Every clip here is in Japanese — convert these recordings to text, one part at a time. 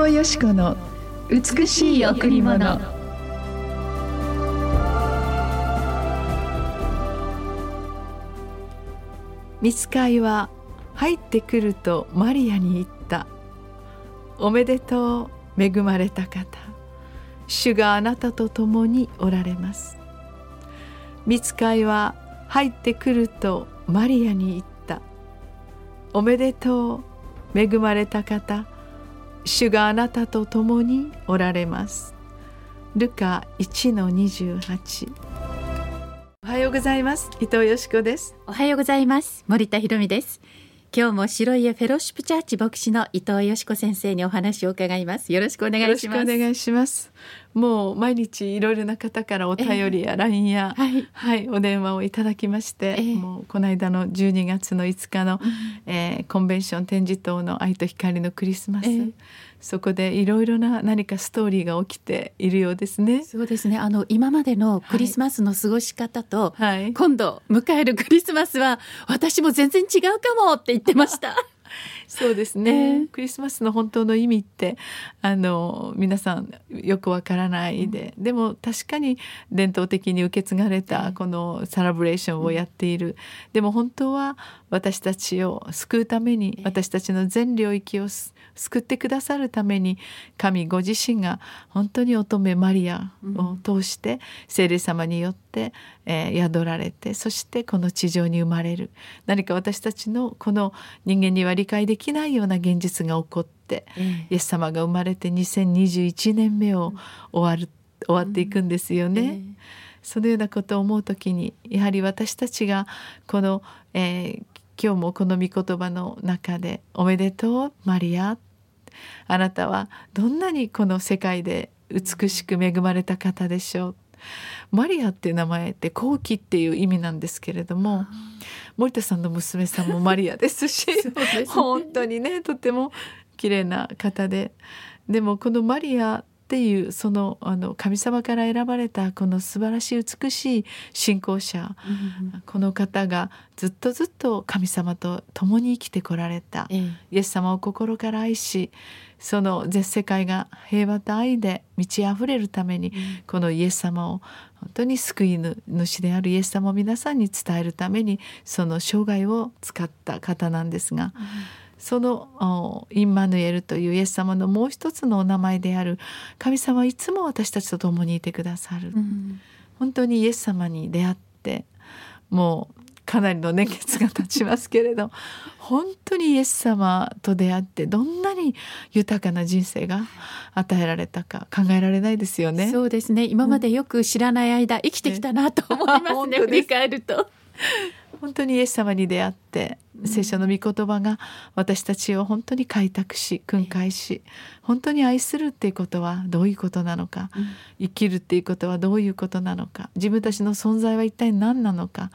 藤よし子の美しい贈り物。見つかいは入ってくるとマリアに言った。おめでとう恵まれた方。主があなたと共におられます。見つかいは入ってくるとマリアに言った。おめでとう恵まれた方。主があなたと共におられます。ルカ1の28おはようございます。伊藤よしこです。おはようございます。森田博美です。今日も白家フェロシップチャーチ牧師の伊藤よしこ先生にお話を伺います。よろしくお願いします。お願いします。もう毎日いろいろな方からお便りや LINE や、えー、はい、はい、お電話をいただきまして、えー、もうこの間の12月の5日の、うん、えー、コンベンション展示棟の愛と光のクリスマス、えーそこでいろいろな何かストーリーが起きているようですね。そうですね。あの今までのクリスマスの過ごし方と、はい、今度迎えるクリスマスは私も全然違うかもって言ってました。そうですね、えー、クリスマスの本当の意味ってあの皆さんよくわからないで、うん、でも確かに伝統的に受け継がれたこのサラブレーションをやっている、うん、でも本当は私たちを救うために私たちの全領域を救ってくださるために神ご自身が本当に乙女マリアを通して聖霊様によって、えー、宿られてそしてこの地上に生まれる。何か私たちのこの人間には理解できないような現実が起こって、イエス様が生まれて2021年目を終わる終わっていくんですよね。そのようなことを思う時にやはり私たちがこの、えー、今日もこの御言葉の中で「おめでとうマリア」あなたはどんなにこの世界で美しく恵まれた方でしょうマリアっていう名前って後期っていう意味なんですけれども森田さんの娘さんもマリアですし ね、本当にねとても綺麗な方で。でもこのマリアっていうそのあの神様から選ばれたこの素晴らしい美しい信仰者、うん、この方がずっとずっと神様と共に生きてこられた、ええ、イエス様を心から愛しその全世界が平和と愛で満ち溢れるために、うん、このイエス様を本当に救い主であるイエス様を皆さんに伝えるためにその生涯を使った方なんですが。うんそのインマヌエルというイエス様のもう一つのお名前である神様はいつも私たちと共にいてくださる、うん、本当にイエス様に出会ってもうかなりの年月が経ちますけれど本当にイエス様と出会ってどんなに豊かな人生が与えられたか考えられないですよね。そうですね。今までよく知らない間、生きてきたなと思いますね。振り返ると。本当にイエス様に出会って聖書の御言葉が私たちを本当に開拓し訓戒し本当に愛するっていうことはどういうことなのか、生きるっていうことはどういうことなのか自分たちの存在は一体何なのか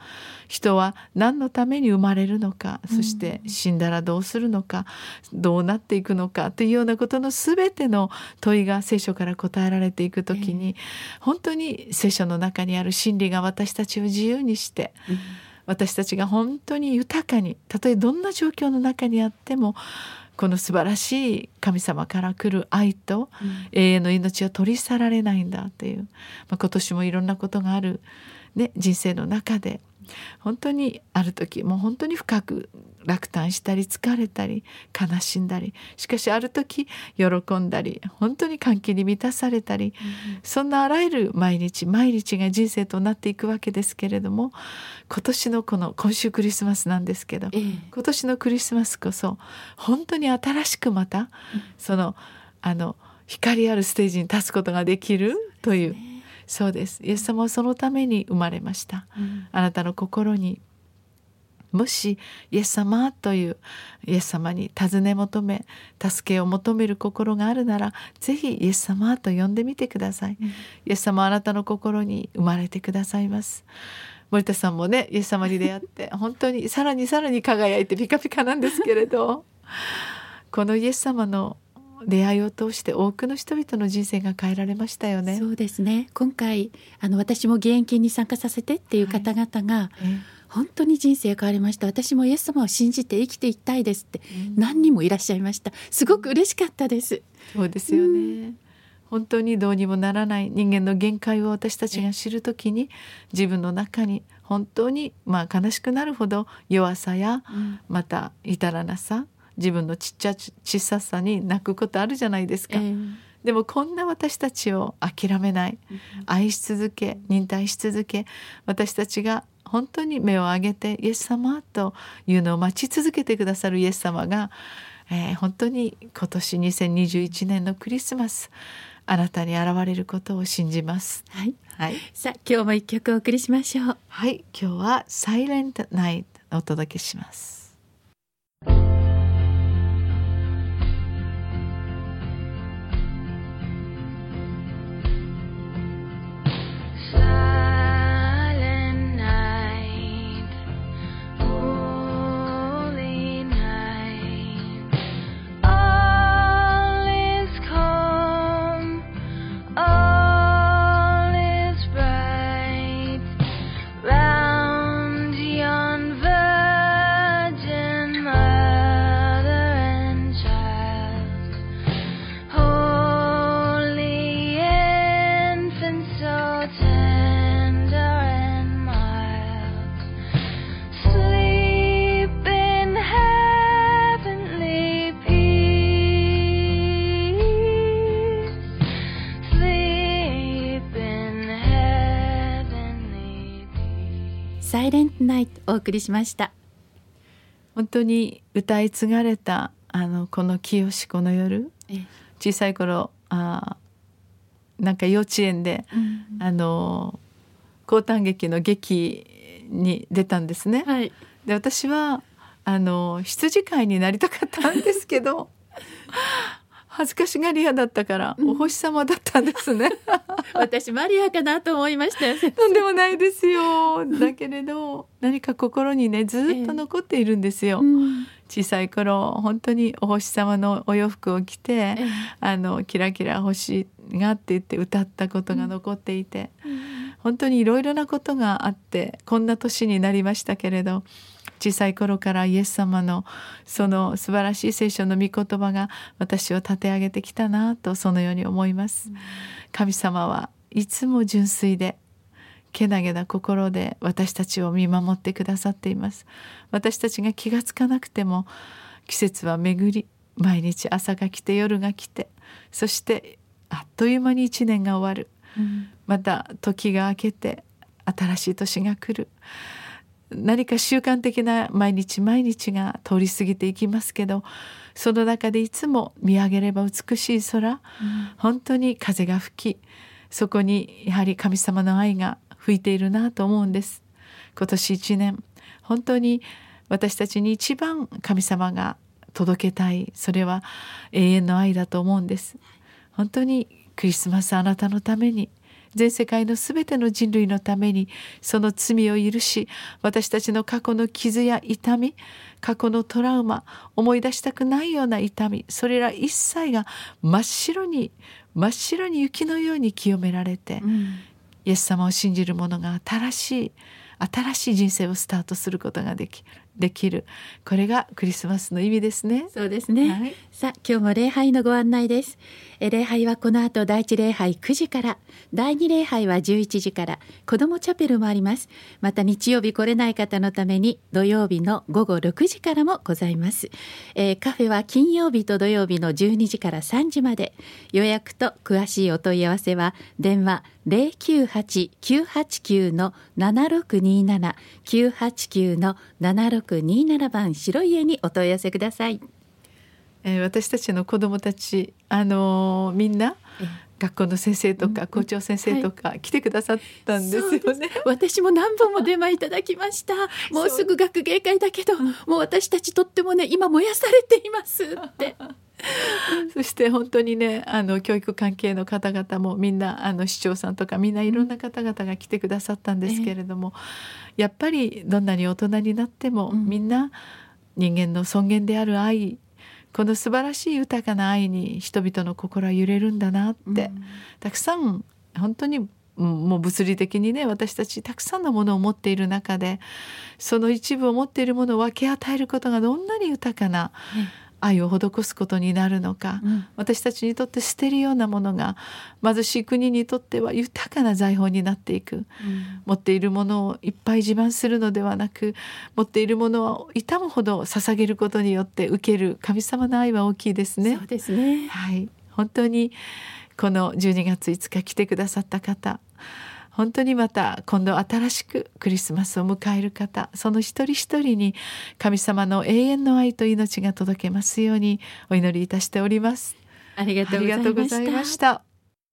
人は何のために生まれるのかそして死んだらどうするのかどうなっていくのかというようなことの全ての問いが聖書から答えられていく時に、本当に聖書の中にある真理が私たちを自由にして、私たちが本当に豊かにたとえどんな状況の中にあってもこの素晴らしい神様から来る愛と永遠の命は取り去られないんだという、まあ、今年もいろんなことがある、ね、人生の中で本当にある時もう本当に深く落胆したり疲れたり悲しんだりしかしある時喜んだり本当に歓喜に満たされたり、うん、そんなあらゆる毎日毎日が人生となっていくわけですけれども今年のこの今週クリスマスなんですけど、えー、今年のクリスマスこそ本当に新しくまた、うん、そのあの光あるステージに立つことができるという。そうです。イエス様はそのために生まれました、うん、あなたの心にもしイエス様というイエス様に尋ね求め助けを求める心があるならぜひイエス様と呼んでみてください、うん、イエス様はあなたの心に生まれてくださいます。森田さんもねイエス様に出会って 本当にさらにさらに輝いてピカピカなんですけれど。このイエス様の出会いを通して多くの人々の人生が変えられましたよね。そうですね。今回あの私も義援金に参加させてっていう方々が、はい本当に人生変わりました。私もイエス様を信じて生きていきたいですって何人もいらっしゃいました。すごく嬉しかったです。そうですよね、うん、本当にどうにもならない人間の限界を私たちが知るときに自分の中に本当にまあ悲しくなるほど弱さや、また至らなさ自分のちっちゃ小ささに泣くことあるじゃないですか。えーでもこんな私たちを諦めない愛し続け忍耐し続け私たちが本当に目を上げてイエス様というのを待ち続けてくださるイエス様が、えー、本当に今年2021年のクリスマスあなたに現れることを信じます。はい。はい。さあ今日も一曲お送りしましょう。はい。今日はサイレントナイトお届けします。ナイトお送りしました。本当に歌い継がれたあのこの清子の夜。小さい頃あなんか幼稚園で、うん、あの高短劇の劇に出たんですね。はい、で私はあの羊飼いになりたかったんですけど 恥ずかしがり屋だったからお星様だったんですね、私マリアかなと思いましたよ。とんでもないですよ。だけれど何か心にねずっと残っているんですよ、えー、小さい頃本当にお星様のお洋服を着て、えー、あのキラキラ星がって言って歌ったことが残っていて、うん、本当にいろいろなことがあってこんな年になりましたけれど小さい頃からイエス様のその素晴らしい聖書の御言葉が私を立て上げてきたなとそのように思います。神様はいつも純粋でけなげな心で私たちを見守ってくださっています。私たちが気がつかなくても季節は巡り毎日朝が来て夜が来てそしてあっという間に一年が終わる、うん、また時が明けて新しい年が来る何か習慣的な毎日毎日が通り過ぎていきますけどその中でいつも見上げれば美しい空、うん、本当に風が吹きそこにやはり神様の愛が吹いているなと思うんです。今年一年本当に私たちに一番神様が届けたいそれは永遠の愛だと思うんです。本当にクリスマスあなたのために全世界の全ての人類のためにその罪を許し私たちの過去の傷や痛み過去のトラウマ思い出したくないような痛みそれら一切が真っ白に真っ白に雪のように清められて、うん、イエス様を信じる者が新しい新しい人生をスタートすることができできる。これがクリスマスの意味ですね。そうですね、はい、さあ今日も礼拝のご案内です礼拝はこの後第一礼拝9時から第二礼拝は11時から子どもチャペルもあります。また日曜日来れない方のために土曜日の午後6時からもございます、えー、カフェは金曜日と土曜日の12時から3時まで。予約と詳しいお問い合わせは電話098-989の7627 989の7627番白い家にお問い合わせください。えー、私たちの子どもたち、あのー、みんな学校の先生とか校長先生とか来てくださったんですよね。はい、私も何本も出前いただきました。もうすぐ学芸会だけど、もう私たちとってもね今燃やされていますって。そして本当にねあの教育関係の方々もみんなあの市長さんとかみんないろんな方々が来てくださったんですけれども、えー、やっぱりどんなに大人になっても、うん、みんな人間の尊厳である愛この素晴らしい豊かな愛に人々の心は揺れるんだなって、うん、たくさん本当にうんもう物理的にね私たちたくさんのものを持っている中でその一部を持っているものを分け与えることがどんなに豊かな愛を施すことになるのか、うん私たちにとって捨てるようなものが貧しい国にとっては豊かな財宝になっていく。持っているものをいっぱい自慢するのではなく持っているものを痛むほど捧げることによって受ける神様の愛は大きいですねそう。ですね。はい、本当にこの12月5日来てくださった方本当にまた今度新しくクリスマスを迎える方その一人一人に神様の永遠の愛と命が届けますようにお祈りいたしております。ありがとうございまし。た。